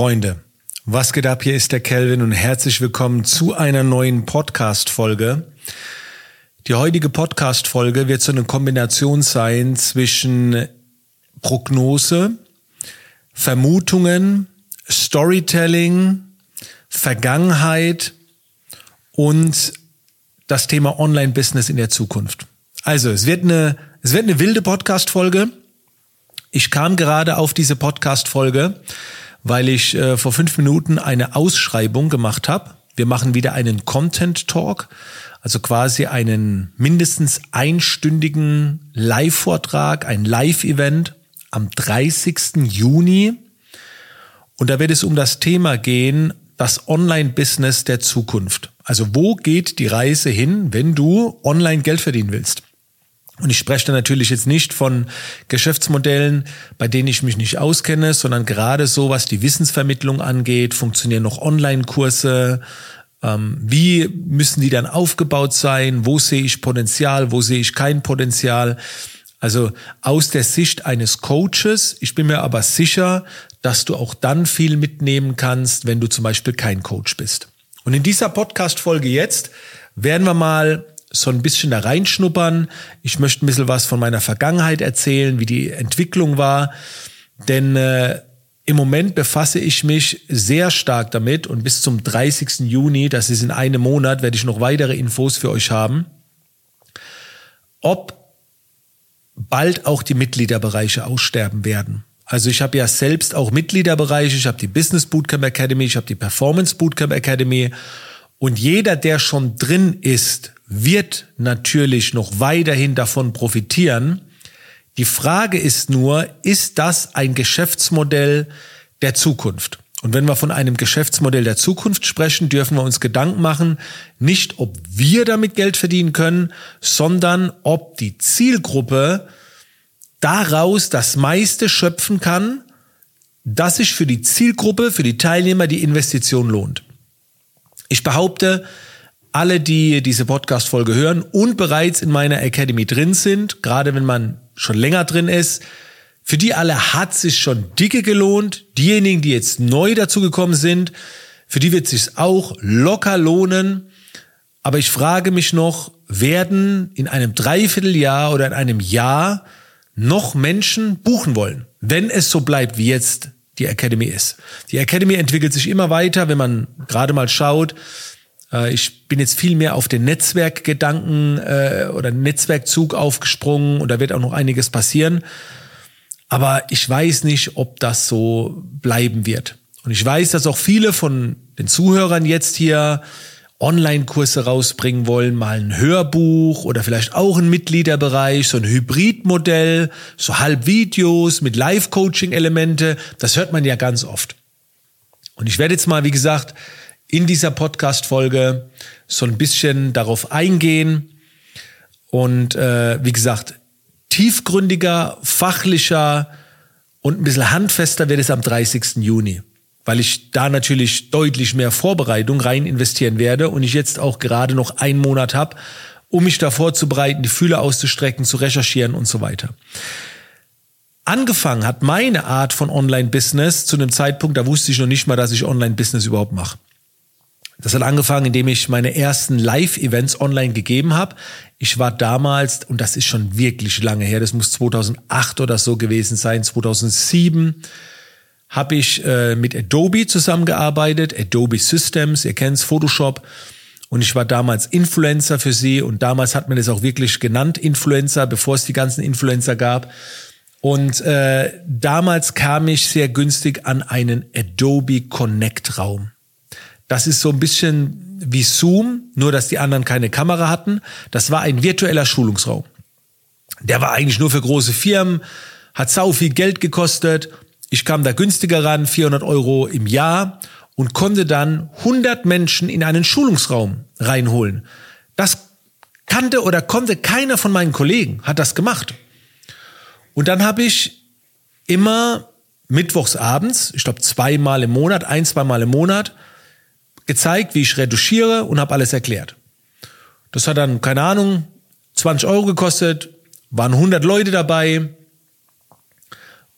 Freunde, was geht ab? Hier ist der Kelvin und herzlich willkommen zu einer neuen Podcast-Folge. Die heutige Podcast-Folge wird so eine Kombination sein zwischen Prognose, Vermutungen, Storytelling, Vergangenheit und das Thema Online-Business in der Zukunft. Also, es wird eine, es wird eine wilde Podcast-Folge. Ich kam gerade auf diese Podcast-Folge, weil ich äh, vor fünf Minuten eine Ausschreibung gemacht habe. Wir machen wieder einen Content Talk, also quasi einen mindestens einstündigen Live-Vortrag, ein Live-Event am 30. Juni. Und da wird es um das Thema gehen, das Online-Business der Zukunft. Also wo geht die Reise hin, wenn du online Geld verdienen willst? Und ich spreche da natürlich jetzt nicht von Geschäftsmodellen, bei denen ich mich nicht auskenne, sondern gerade so, was die Wissensvermittlung angeht, funktionieren noch Online-Kurse, ähm, wie müssen die dann aufgebaut sein, wo sehe ich Potenzial, wo sehe ich kein Potenzial. Also aus der Sicht eines Coaches, ich bin mir aber sicher, dass du auch dann viel mitnehmen kannst, wenn du zum Beispiel kein Coach bist. Und in dieser Podcast-Folge jetzt werden wir mal so ein bisschen da reinschnuppern. Ich möchte ein bisschen was von meiner Vergangenheit erzählen, wie die Entwicklung war. Denn äh, im Moment befasse ich mich sehr stark damit und bis zum 30. Juni, das ist in einem Monat, werde ich noch weitere Infos für euch haben, ob bald auch die Mitgliederbereiche aussterben werden. Also ich habe ja selbst auch Mitgliederbereiche, ich habe die Business Bootcamp Academy, ich habe die Performance Bootcamp Academy und jeder, der schon drin ist, wird natürlich noch weiterhin davon profitieren. Die Frage ist nur, ist das ein Geschäftsmodell der Zukunft? Und wenn wir von einem Geschäftsmodell der Zukunft sprechen, dürfen wir uns Gedanken machen, nicht ob wir damit Geld verdienen können, sondern ob die Zielgruppe daraus das meiste schöpfen kann, dass sich für die Zielgruppe, für die Teilnehmer die Investition lohnt. Ich behaupte, alle, die diese Podcast-Folge hören und bereits in meiner Academy drin sind, gerade wenn man schon länger drin ist, für die alle hat sich schon dicke gelohnt. Diejenigen, die jetzt neu dazugekommen sind, für die wird sich auch locker lohnen. Aber ich frage mich noch, werden in einem Dreivierteljahr oder in einem Jahr noch Menschen buchen wollen, wenn es so bleibt, wie jetzt die Academy ist. Die Academy entwickelt sich immer weiter, wenn man gerade mal schaut. Äh, ich bin jetzt viel mehr auf den Netzwerkgedanken äh, oder Netzwerkzug aufgesprungen und da wird auch noch einiges passieren. Aber ich weiß nicht, ob das so bleiben wird. Und ich weiß, dass auch viele von den Zuhörern jetzt hier Online-Kurse rausbringen wollen, mal ein Hörbuch oder vielleicht auch ein Mitgliederbereich, so ein Hybridmodell, so Halbvideos mit Live-Coaching-Elemente. Das hört man ja ganz oft. Und ich werde jetzt mal, wie gesagt, in dieser Podcast-Folge so ein bisschen darauf eingehen und äh, wie gesagt, tiefgründiger, fachlicher und ein bisschen handfester wird es am 30. Juni weil ich da natürlich deutlich mehr Vorbereitung rein investieren werde und ich jetzt auch gerade noch einen Monat habe, um mich da vorzubereiten, die Fühler auszustrecken, zu recherchieren und so weiter. Angefangen hat meine Art von Online-Business zu einem Zeitpunkt, da wusste ich noch nicht mal, dass ich Online-Business überhaupt mache. Das hat angefangen, indem ich meine ersten Live-Events online gegeben habe. Ich war damals, und das ist schon wirklich lange her, das muss 2008 oder so gewesen sein, 2007, habe ich äh, mit Adobe zusammengearbeitet, Adobe Systems, ihr kennt's, Photoshop. Und ich war damals Influencer für sie und damals hat man es auch wirklich genannt, Influencer, bevor es die ganzen Influencer gab. Und äh, damals kam ich sehr günstig an einen Adobe Connect Raum. Das ist so ein bisschen wie Zoom, nur dass die anderen keine Kamera hatten. Das war ein virtueller Schulungsraum. Der war eigentlich nur für große Firmen, hat sau viel Geld gekostet ich kam da günstiger ran, 400 Euro im Jahr und konnte dann 100 Menschen in einen Schulungsraum reinholen. Das kannte oder konnte keiner von meinen Kollegen, hat das gemacht. Und dann habe ich immer mittwochs abends, ich glaube zweimal im Monat, ein, zweimal im Monat, gezeigt, wie ich reduziere und habe alles erklärt. Das hat dann, keine Ahnung, 20 Euro gekostet, waren 100 Leute dabei,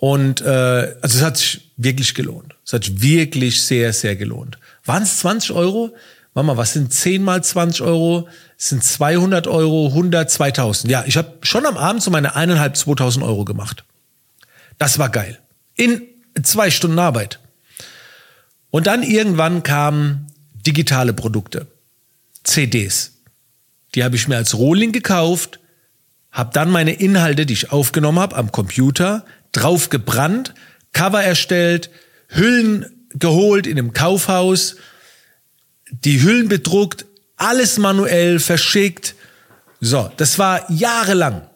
und äh, also es hat sich wirklich gelohnt. Es hat sich wirklich sehr, sehr gelohnt. Waren es 20 Euro? Mama, was sind 10 mal 20 Euro? Das sind 200 Euro, 100, 2000. Ja, ich habe schon am Abend so meine eineinhalb, 2000 Euro gemacht. Das war geil. In zwei Stunden Arbeit. Und dann irgendwann kamen digitale Produkte. CDs. Die habe ich mir als Rohling gekauft, habe dann meine Inhalte, die ich aufgenommen habe, am Computer drauf gebrannt, Cover erstellt, Hüllen geholt in einem Kaufhaus, die Hüllen bedruckt, alles manuell verschickt. So, das war jahrelang.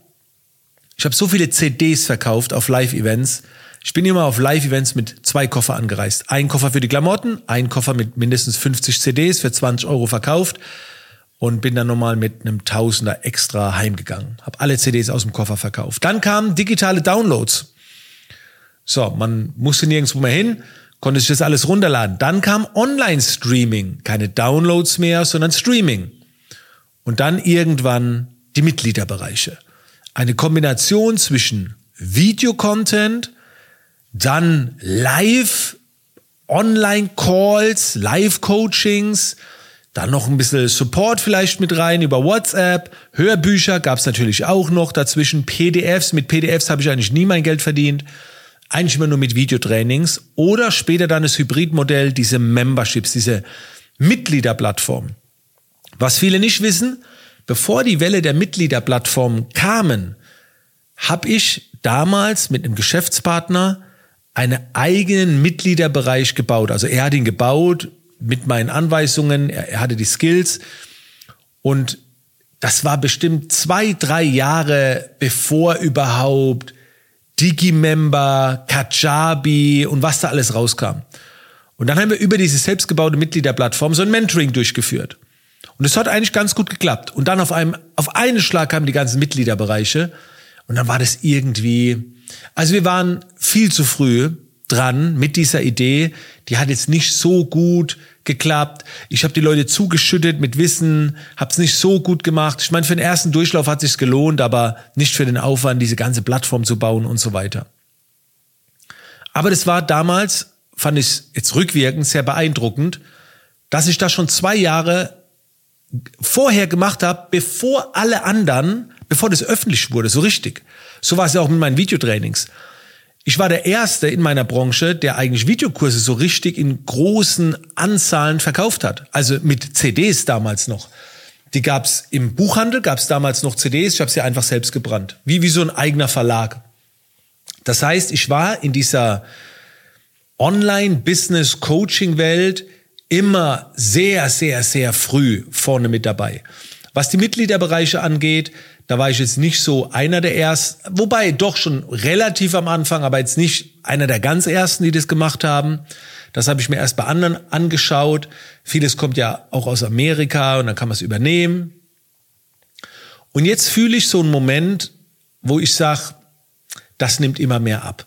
Ich habe so viele CDs verkauft auf Live-Events. Ich bin immer auf Live-Events mit zwei Koffer angereist. Ein Koffer für die Klamotten, ein Koffer mit mindestens 50 CDs für 20 Euro verkauft und bin dann nochmal mit einem Tausender extra heimgegangen. Hab alle CDs aus dem Koffer verkauft. Dann kamen digitale Downloads. So, man musste nirgendwo mehr hin, konnte sich das alles runterladen. Dann kam Online-Streaming. Keine Downloads mehr, sondern Streaming. Und dann irgendwann die Mitgliederbereiche. Eine Kombination zwischen Videocontent, dann Live, Online-Calls, Live-Coachings, dann noch ein bisschen Support vielleicht mit rein über WhatsApp. Hörbücher gab's natürlich auch noch dazwischen. PDFs. Mit PDFs habe ich eigentlich nie mein Geld verdient. Eigentlich immer nur mit Videotrainings. Oder später dann das Hybridmodell, diese Memberships, diese Mitgliederplattform. Was viele nicht wissen, bevor die Welle der Mitgliederplattform kamen, habe ich damals mit einem Geschäftspartner einen eigenen Mitgliederbereich gebaut. Also er hat ihn gebaut, mit meinen Anweisungen, er, er hatte die Skills und das war bestimmt zwei, drei Jahre bevor überhaupt Digimember, Kajabi und was da alles rauskam. Und dann haben wir über diese selbstgebaute Mitgliederplattform so ein Mentoring durchgeführt. Und es hat eigentlich ganz gut geklappt. Und dann auf einem, auf einen Schlag kamen die ganzen Mitgliederbereiche. Und dann war das irgendwie, also wir waren viel zu früh dran mit dieser Idee. Die hat jetzt nicht so gut geklappt. Ich habe die Leute zugeschüttet mit Wissen, habe es nicht so gut gemacht. Ich meine, für den ersten Durchlauf hat sich gelohnt, aber nicht für den Aufwand, diese ganze Plattform zu bauen und so weiter. Aber das war damals, fand ich jetzt rückwirkend sehr beeindruckend, dass ich das schon zwei Jahre vorher gemacht habe, bevor alle anderen, bevor das öffentlich wurde, so richtig. So war es ja auch mit meinen Videotrainings. Ich war der Erste in meiner Branche, der eigentlich Videokurse so richtig in großen Anzahlen verkauft hat. Also mit CDs damals noch. Die gab's im Buchhandel, gab's damals noch CDs. Ich habe sie einfach selbst gebrannt. Wie, wie so ein eigener Verlag. Das heißt, ich war in dieser Online-Business-Coaching-Welt immer sehr, sehr, sehr früh vorne mit dabei. Was die Mitgliederbereiche angeht, da war ich jetzt nicht so einer der ersten, wobei doch schon relativ am Anfang, aber jetzt nicht einer der ganz ersten, die das gemacht haben. Das habe ich mir erst bei anderen angeschaut. Vieles kommt ja auch aus Amerika und dann kann man es übernehmen. Und jetzt fühle ich so einen Moment, wo ich sage, das nimmt immer mehr ab.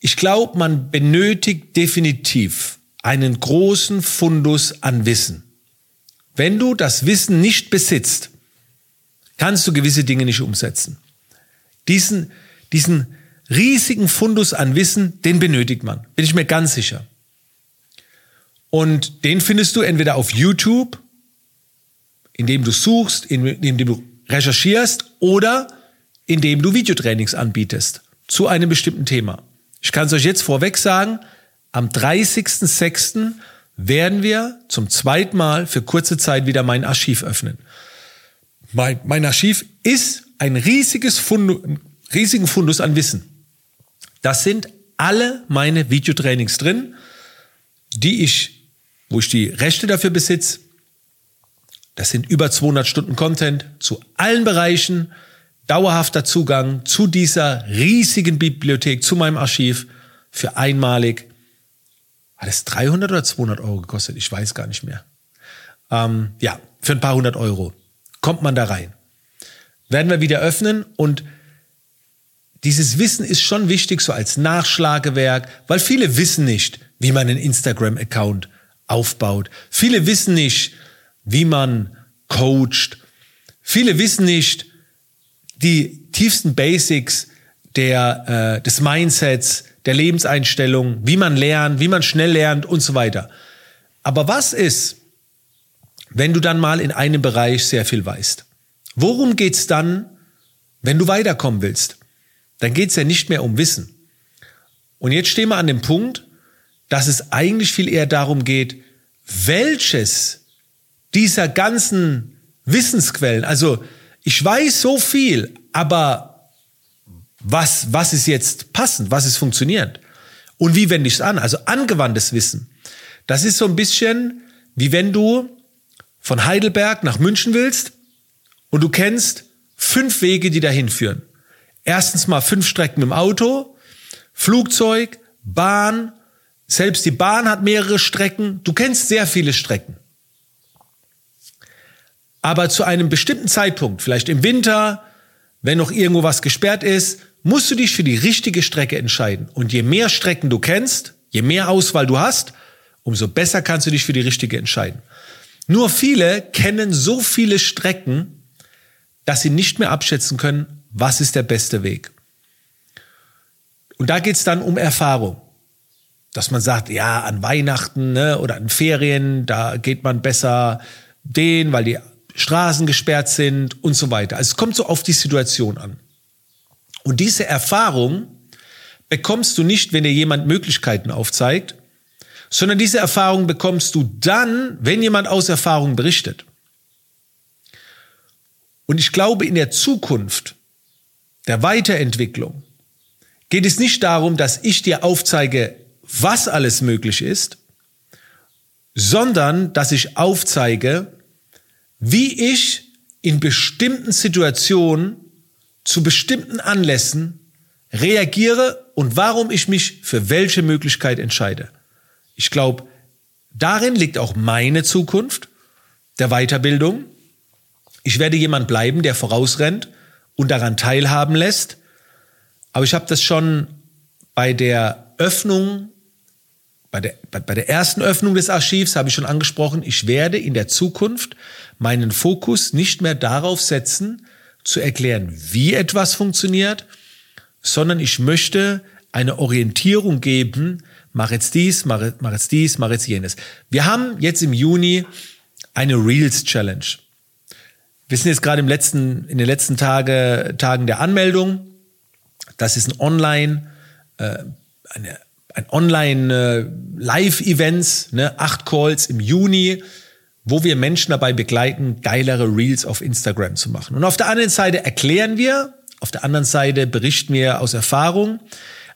Ich glaube, man benötigt definitiv einen großen Fundus an Wissen. Wenn du das Wissen nicht besitzt, kannst du gewisse Dinge nicht umsetzen. Diesen, diesen riesigen Fundus an Wissen, den benötigt man, bin ich mir ganz sicher. Und den findest du entweder auf YouTube, indem du suchst, indem du recherchierst oder indem du Videotrainings anbietest zu einem bestimmten Thema. Ich kann es euch jetzt vorweg sagen, am 30.06. werden wir zum zweiten Mal für kurze Zeit wieder mein Archiv öffnen. Mein, mein Archiv ist ein riesiges Fundus, riesigen Fundus an Wissen. Das sind alle meine Videotrainings drin, die ich, wo ich die Rechte dafür besitze. Das sind über 200 Stunden Content zu allen Bereichen, dauerhafter Zugang zu dieser riesigen Bibliothek, zu meinem Archiv für einmalig. Hat es 300 oder 200 Euro gekostet? Ich weiß gar nicht mehr. Ähm, ja, für ein paar hundert Euro kommt man da rein. Werden wir wieder öffnen und dieses Wissen ist schon wichtig, so als Nachschlagewerk, weil viele wissen nicht, wie man einen Instagram-Account aufbaut. Viele wissen nicht, wie man coacht. Viele wissen nicht die tiefsten Basics der, äh, des Mindsets, der Lebenseinstellung, wie man lernt, wie man schnell lernt und so weiter. Aber was ist, wenn du dann mal in einem Bereich sehr viel weißt? Worum geht's dann, wenn du weiterkommen willst? Dann geht's ja nicht mehr um Wissen. Und jetzt stehen wir an dem Punkt, dass es eigentlich viel eher darum geht, welches dieser ganzen Wissensquellen, also ich weiß so viel, aber was, was ist jetzt passend, was ist funktionierend? Und wie wende ich es an? Also angewandtes Wissen. Das ist so ein bisschen wie wenn du von Heidelberg nach München willst und du kennst fünf Wege, die dahin führen. Erstens mal fünf Strecken im Auto, Flugzeug, Bahn, selbst die Bahn hat mehrere Strecken. Du kennst sehr viele Strecken. Aber zu einem bestimmten Zeitpunkt, vielleicht im Winter, wenn noch irgendwo was gesperrt ist, musst du dich für die richtige Strecke entscheiden. Und je mehr Strecken du kennst, je mehr Auswahl du hast, umso besser kannst du dich für die richtige entscheiden. Nur viele kennen so viele Strecken, dass sie nicht mehr abschätzen können, was ist der beste Weg. Und da geht's dann um Erfahrung. Dass man sagt, ja, an Weihnachten ne, oder an Ferien, da geht man besser den, weil die Straßen gesperrt sind und so weiter. Also es kommt so auf die Situation an. Und diese Erfahrung bekommst du nicht, wenn dir jemand Möglichkeiten aufzeigt, sondern diese Erfahrung bekommst du dann, wenn jemand aus Erfahrung berichtet. Und ich glaube, in der Zukunft der Weiterentwicklung geht es nicht darum, dass ich dir aufzeige, was alles möglich ist, sondern dass ich aufzeige, wie ich in bestimmten Situationen zu bestimmten Anlässen reagiere und warum ich mich für welche Möglichkeit entscheide. Ich glaube, darin liegt auch meine Zukunft der Weiterbildung. Ich werde jemand bleiben, der vorausrennt und daran teilhaben lässt. Aber ich habe das schon bei der Öffnung, bei der, bei, bei der ersten Öffnung des Archivs habe ich schon angesprochen, ich werde in der Zukunft meinen Fokus nicht mehr darauf setzen, zu erklären, wie etwas funktioniert, sondern ich möchte eine Orientierung geben, mach jetzt dies, mach, mach jetzt dies, mach jetzt jenes. Wir haben jetzt im Juni eine Reels Challenge. Wir sind jetzt gerade im letzten, in den letzten Tage, Tagen der Anmeldung. Das ist ein Online, äh, eine, ein Online äh, ne, acht Calls im Juni, wo wir Menschen dabei begleiten, geilere Reels auf Instagram zu machen. Und auf der anderen Seite erklären wir, auf der anderen Seite berichten wir aus Erfahrung.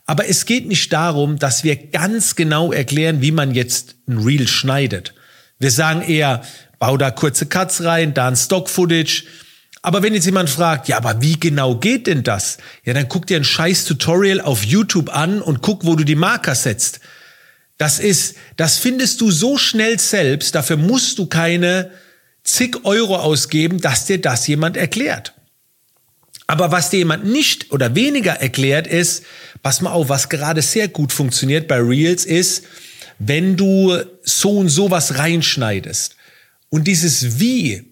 Aber es geht nicht darum, dass wir ganz genau erklären, wie man jetzt ein Reel schneidet. Wir sagen eher, bau da kurze Cuts rein, da ein Stock-Footage. Aber wenn jetzt jemand fragt, ja, aber wie genau geht denn das? Ja, dann guck dir ein scheiß Tutorial auf YouTube an und guck, wo du die Marker setzt. Das ist, das findest du so schnell selbst, dafür musst du keine zig Euro ausgeben, dass dir das jemand erklärt. Aber was dir jemand nicht oder weniger erklärt ist, pass mal auf, was gerade sehr gut funktioniert bei Reels ist, wenn du so und so was reinschneidest. Und dieses Wie,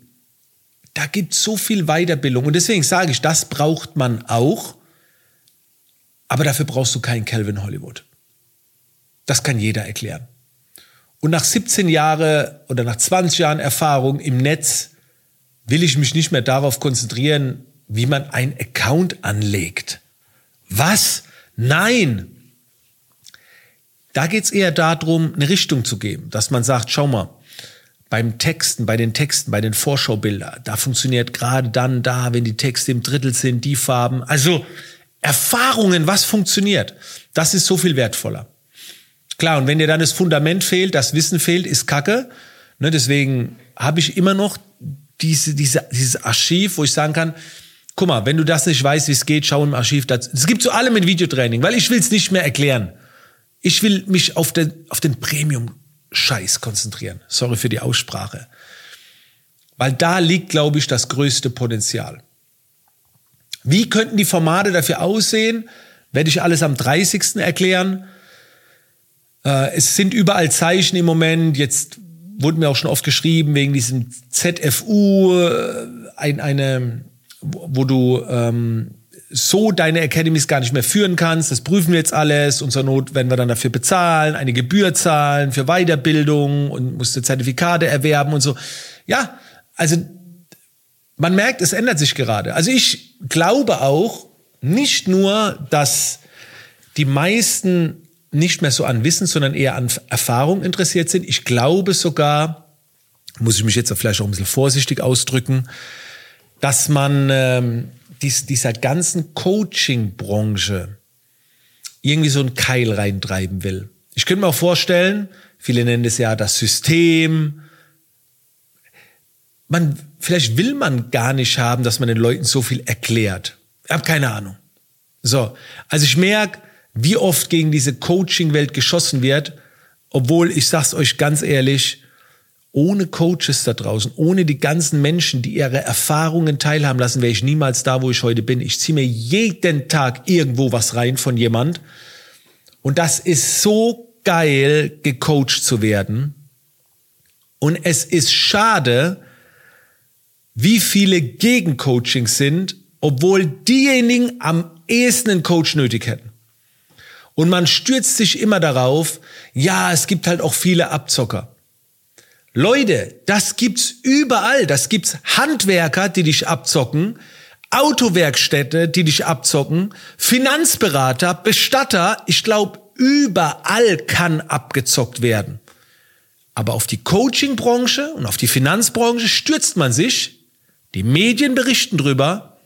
da gibt so viel Weiterbildung. Und deswegen sage ich, das braucht man auch. Aber dafür brauchst du keinen Calvin Hollywood. Das kann jeder erklären. Und nach 17 Jahren oder nach 20 Jahren Erfahrung im Netz will ich mich nicht mehr darauf konzentrieren, wie man ein Account anlegt. Was? Nein! Da geht's eher darum, eine Richtung zu geben, dass man sagt, schau mal, beim Texten, bei den Texten, bei den Vorschaubildern, da funktioniert gerade dann da, wenn die Texte im Drittel sind, die Farben. Also Erfahrungen, was funktioniert, das ist so viel wertvoller. Klar, und wenn dir dann das Fundament fehlt, das Wissen fehlt, ist Kacke. Ne, deswegen habe ich immer noch diese, diese, dieses Archiv, wo ich sagen kann, guck mal, wenn du das nicht weißt, wie es geht, schau im Archiv. Es gibt so alle mit Videotraining, weil ich will es nicht mehr erklären. Ich will mich auf den, auf den Premium-Scheiß konzentrieren. Sorry für die Aussprache. Weil da liegt, glaube ich, das größte Potenzial. Wie könnten die Formate dafür aussehen? Werde ich alles am 30. erklären. Äh, es sind überall Zeichen im Moment. Jetzt wurde mir auch schon oft geschrieben wegen diesem ZFU, äh, ein, eine, wo du ähm, so deine Academies gar nicht mehr führen kannst. Das prüfen wir jetzt alles. Und zur Not werden wir dann dafür bezahlen, eine Gebühr zahlen für Weiterbildung und musst du Zertifikate erwerben und so. Ja, also man merkt, es ändert sich gerade. Also ich glaube auch nicht nur, dass die meisten nicht mehr so an Wissen, sondern eher an Erfahrung interessiert sind. Ich glaube sogar, muss ich mich jetzt vielleicht auch ein bisschen vorsichtig ausdrücken, dass man ähm, dies, dieser ganzen Coaching-Branche irgendwie so einen Keil reintreiben will. Ich könnte mir auch vorstellen, viele nennen es ja das System. Man, vielleicht will man gar nicht haben, dass man den Leuten so viel erklärt. Ich habe keine Ahnung. So, also ich merke, wie oft gegen diese Coaching-Welt geschossen wird, obwohl ich sag's euch ganz ehrlich, ohne Coaches da draußen, ohne die ganzen Menschen, die ihre Erfahrungen teilhaben lassen, wäre ich niemals da, wo ich heute bin. Ich ziehe mir jeden Tag irgendwo was rein von jemand. Und das ist so geil, gecoacht zu werden. Und es ist schade, wie viele Gegencoachings sind, obwohl diejenigen am ehesten einen Coach nötig hätten. Und man stürzt sich immer darauf, ja, es gibt halt auch viele Abzocker. Leute, das gibt's überall. Das gibt's Handwerker, die dich abzocken, Autowerkstätte, die dich abzocken, Finanzberater, Bestatter. Ich glaube, überall kann abgezockt werden. Aber auf die Coaching-Branche und auf die Finanzbranche stürzt man sich. Die Medien berichten drüber.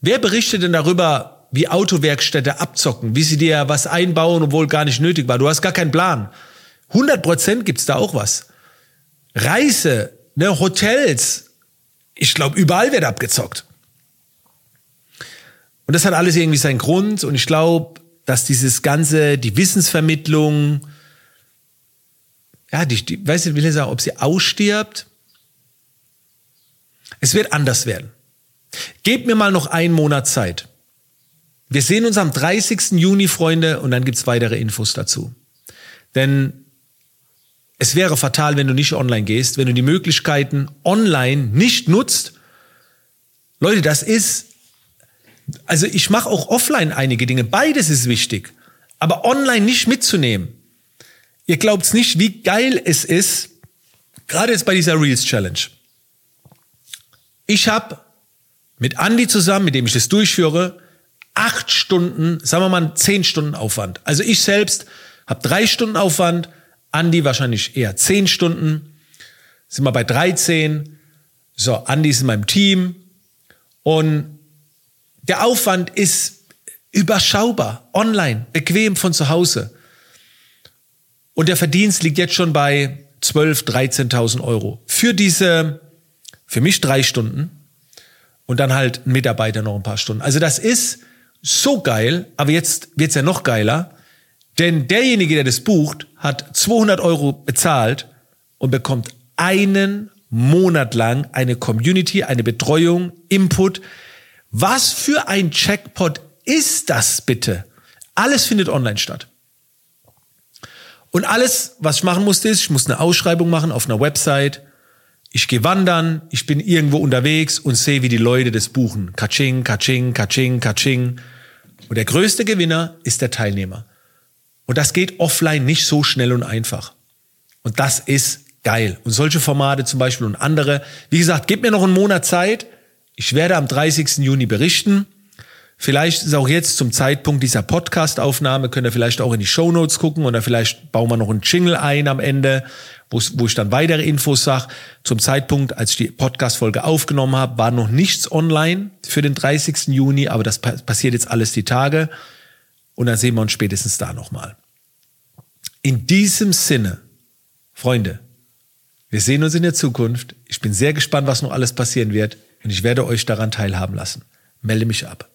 Wer berichtet denn darüber, wie Autowerkstätte abzocken, wie sie dir was einbauen, obwohl gar nicht nötig war? Du hast gar keinen Plan. 100 Prozent gibt's da auch was. Reise, ne, Hotels. Ich glaube, überall wird abgezockt. Und das hat alles irgendwie seinen Grund. Und ich glaube, dass dieses ganze, die Wissensvermittlung, ja, die, die weiß ich, will ich sagen, ob sie ausstirbt. Es wird anders werden. Gebt mir mal noch einen Monat Zeit. Wir sehen uns am 30. Juni, Freunde, und dann gibt's weitere Infos dazu. Denn es wäre fatal, wenn du nicht online gehst, wenn du die Möglichkeiten online nicht nutzt. Leute, das ist, also ich mache auch offline einige Dinge, beides ist wichtig, aber online nicht mitzunehmen. Ihr glaubt's nicht, wie geil es ist, gerade jetzt bei dieser Reels Challenge. Ich habe mit Andy zusammen, mit dem ich das durchführe, acht Stunden, sagen wir mal zehn Stunden Aufwand. Also ich selbst habe drei Stunden Aufwand, Andi wahrscheinlich eher 10 Stunden. Sind wir bei 13. So, Andi ist in meinem Team. Und der Aufwand ist überschaubar, online, bequem von zu Hause. Und der Verdienst liegt jetzt schon bei 12.000, 13.000 Euro. Für diese, für mich drei Stunden und dann halt ein Mitarbeiter noch ein paar Stunden. Also das ist so geil, aber jetzt wird's ja noch geiler. Denn derjenige, der das bucht, hat 200 Euro bezahlt und bekommt einen Monat lang eine Community, eine Betreuung, Input. Was für ein Checkpot ist das bitte? Alles findet online statt. Und alles, was ich machen musste, ist, ich muss eine Ausschreibung machen auf einer Website. Ich gehe wandern, ich bin irgendwo unterwegs und sehe, wie die Leute das buchen. Kaching, kaching, kaching, kaching. Und der größte Gewinner ist der Teilnehmer. Und das geht offline nicht so schnell und einfach. Und das ist geil. Und solche Formate zum Beispiel und andere. Wie gesagt, gebt mir noch einen Monat Zeit. Ich werde am 30. Juni berichten. Vielleicht ist auch jetzt zum Zeitpunkt dieser Podcast-Aufnahme, könnt ihr vielleicht auch in die Show Notes gucken oder vielleicht bauen wir noch einen Jingle ein am Ende, wo ich dann weitere Infos sage. Zum Zeitpunkt, als ich die Podcast-Folge aufgenommen habe, war noch nichts online für den 30. Juni, aber das passiert jetzt alles die Tage. Und dann sehen wir uns spätestens da nochmal. In diesem Sinne, Freunde, wir sehen uns in der Zukunft. Ich bin sehr gespannt, was noch alles passieren wird und ich werde euch daran teilhaben lassen. Melde mich ab.